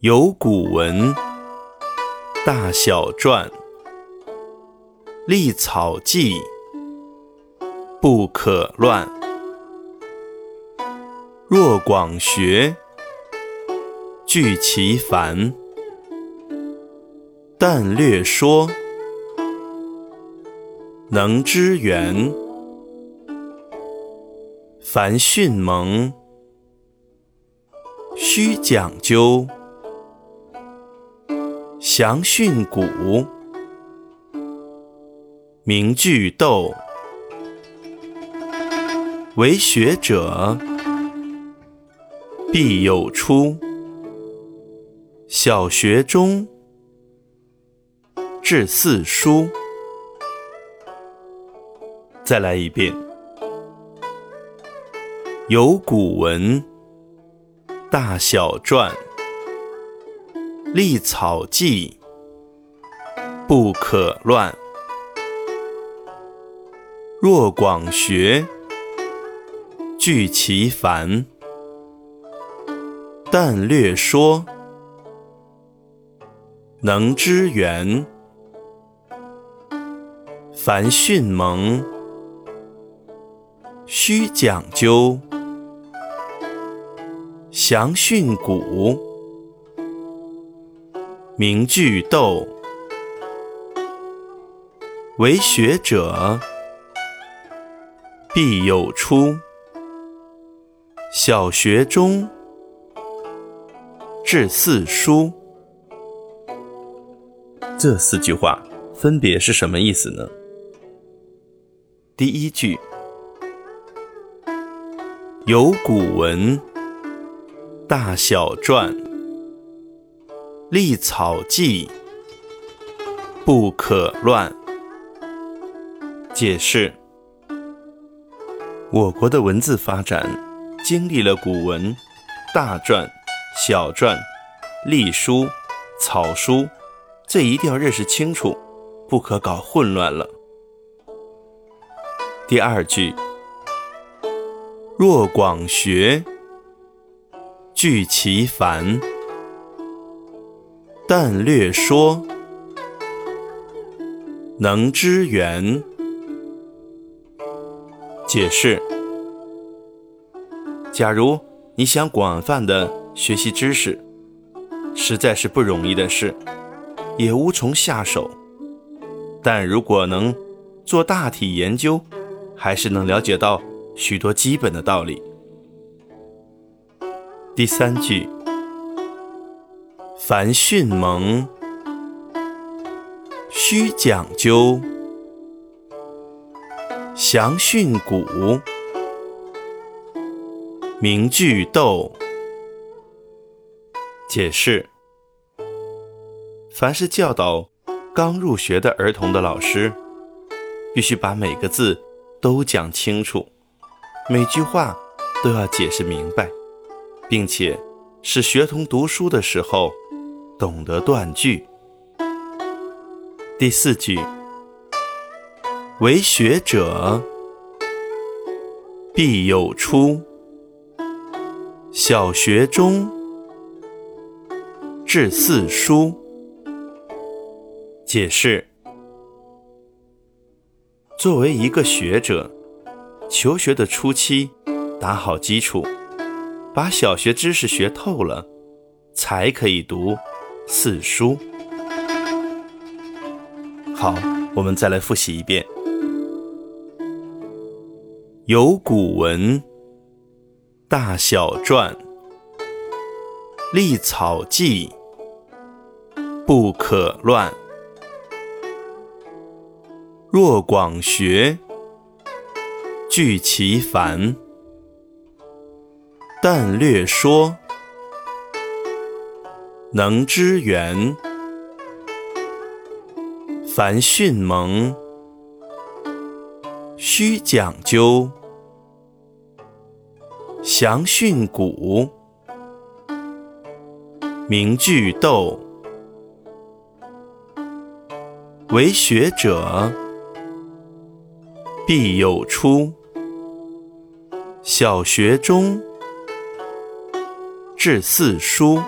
有古文，大小篆，立草记，不可乱。若广学，具其繁；但略说，能知源。凡训蒙，须讲究。详训古，名句逗。为学者，必有初。小学中，至四书。再来一遍。有古文，大小篆。立草记，不可乱。若广学，具其繁；但略说，能知源。凡训蒙，须讲究；详训古。名句斗，为学者，必有初。小学中，至四书。这四句话分别是什么意思呢？第一句，有古文，大小篆。立草纪，不可乱。解释：我国的文字发展经历了古文、大篆、小篆、隶书、草书，这一定要认识清楚，不可搞混乱了。第二句：若广学，具其繁。但略说，能知源。解释：假如你想广泛的学习知识，实在是不容易的事，也无从下手。但如果能做大体研究，还是能了解到许多基本的道理。第三句。凡训蒙，须讲究；详训古，名句逗。解释：凡是教导刚入学的儿童的老师，必须把每个字都讲清楚，每句话都要解释明白，并且使学童读书的时候。懂得断句。第四句，为学者，必有初。小学中，至四书。解释：作为一个学者，求学的初期，打好基础，把小学知识学透了，才可以读。四书，好，我们再来复习一遍。有古文，大小篆，立草记，不可乱。若广学，具其繁；但略说。能知源，凡训蒙，须讲究；详训古，名句逗。为学者，必有初。小学中，至四书。